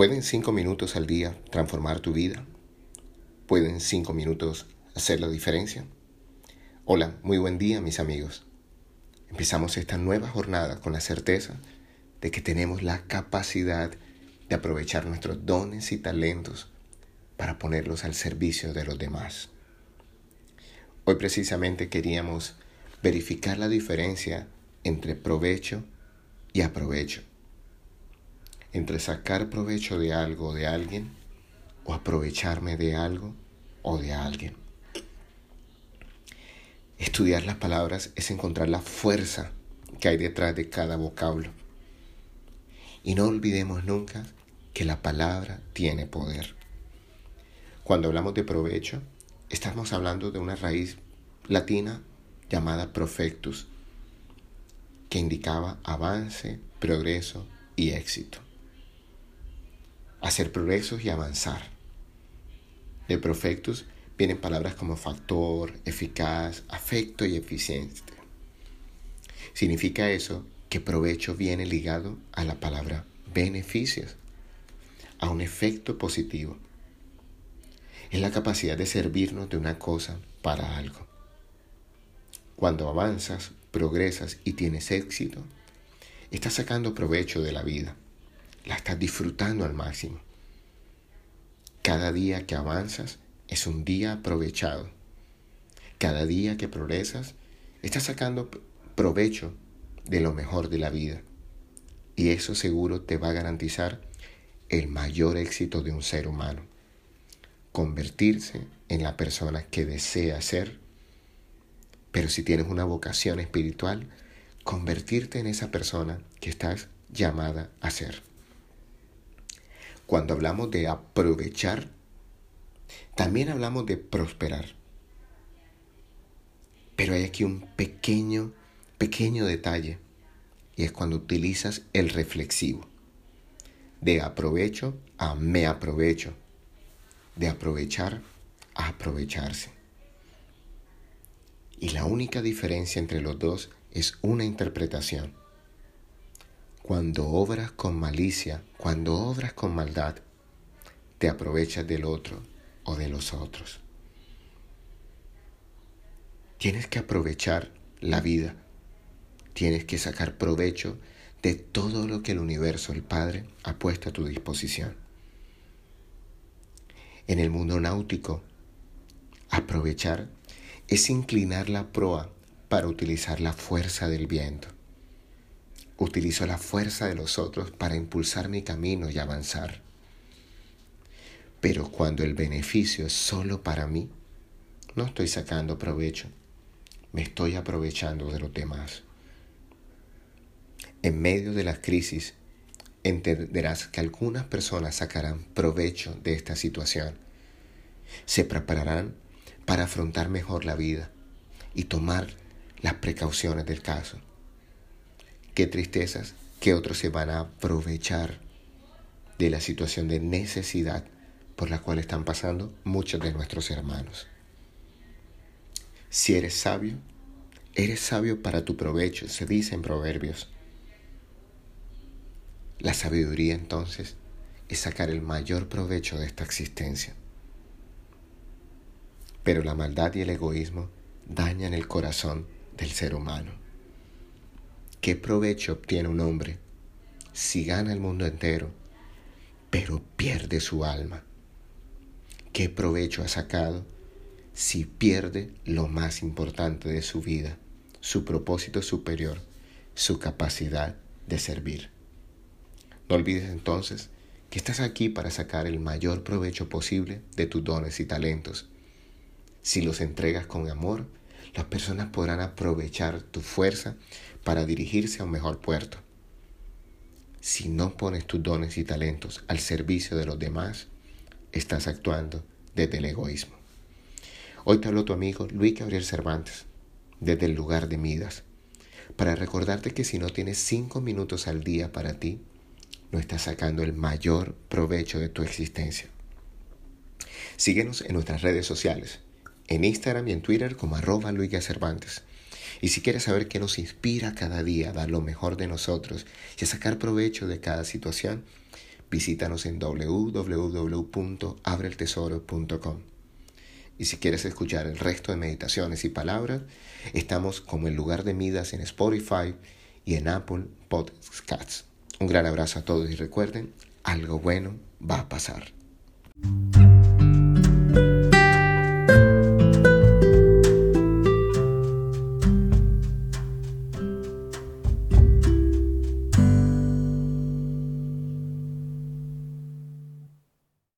¿Pueden cinco minutos al día transformar tu vida? ¿Pueden cinco minutos hacer la diferencia? Hola, muy buen día mis amigos. Empezamos esta nueva jornada con la certeza de que tenemos la capacidad de aprovechar nuestros dones y talentos para ponerlos al servicio de los demás. Hoy precisamente queríamos verificar la diferencia entre provecho y aprovecho entre sacar provecho de algo o de alguien o aprovecharme de algo o de alguien. Estudiar las palabras es encontrar la fuerza que hay detrás de cada vocablo. Y no olvidemos nunca que la palabra tiene poder. Cuando hablamos de provecho, estamos hablando de una raíz latina llamada profectus, que indicaba avance, progreso y éxito hacer progresos y avanzar. De profectus vienen palabras como factor, eficaz, afecto y eficiente. Significa eso que provecho viene ligado a la palabra beneficios, a un efecto positivo. Es la capacidad de servirnos de una cosa para algo. Cuando avanzas, progresas y tienes éxito, estás sacando provecho de la vida la estás disfrutando al máximo. Cada día que avanzas es un día aprovechado. Cada día que progresas, estás sacando provecho de lo mejor de la vida. Y eso seguro te va a garantizar el mayor éxito de un ser humano. Convertirse en la persona que desea ser. Pero si tienes una vocación espiritual, convertirte en esa persona que estás llamada a ser. Cuando hablamos de aprovechar, también hablamos de prosperar. Pero hay aquí un pequeño, pequeño detalle, y es cuando utilizas el reflexivo. De aprovecho a me aprovecho. De aprovechar a aprovecharse. Y la única diferencia entre los dos es una interpretación. Cuando obras con malicia, cuando obras con maldad, te aprovechas del otro o de los otros. Tienes que aprovechar la vida. Tienes que sacar provecho de todo lo que el universo, el Padre, ha puesto a tu disposición. En el mundo náutico, aprovechar es inclinar la proa para utilizar la fuerza del viento. Utilizo la fuerza de los otros para impulsar mi camino y avanzar. Pero cuando el beneficio es solo para mí, no estoy sacando provecho, me estoy aprovechando de los demás. En medio de la crisis, entenderás que algunas personas sacarán provecho de esta situación. Se prepararán para afrontar mejor la vida y tomar las precauciones del caso. Qué tristezas que otros se van a aprovechar de la situación de necesidad por la cual están pasando muchos de nuestros hermanos. Si eres sabio, eres sabio para tu provecho, se dice en Proverbios. La sabiduría entonces es sacar el mayor provecho de esta existencia. Pero la maldad y el egoísmo dañan el corazón del ser humano. ¿Qué provecho obtiene un hombre si gana el mundo entero, pero pierde su alma? ¿Qué provecho ha sacado si pierde lo más importante de su vida, su propósito superior, su capacidad de servir? No olvides entonces que estás aquí para sacar el mayor provecho posible de tus dones y talentos. Si los entregas con amor, las personas podrán aprovechar tu fuerza para dirigirse a un mejor puerto. Si no pones tus dones y talentos al servicio de los demás, estás actuando desde el egoísmo. Hoy te habló tu amigo Luis Gabriel Cervantes, desde el lugar de Midas, para recordarte que si no tienes cinco minutos al día para ti, no estás sacando el mayor provecho de tu existencia. Síguenos en nuestras redes sociales, en Instagram y en Twitter como arroba Luis Cervantes. Y si quieres saber qué nos inspira cada día a dar lo mejor de nosotros y a sacar provecho de cada situación, visítanos en www.abreltesoro.com. Y si quieres escuchar el resto de meditaciones y palabras, estamos como el lugar de Midas en Spotify y en Apple Podcasts. Un gran abrazo a todos y recuerden, algo bueno va a pasar.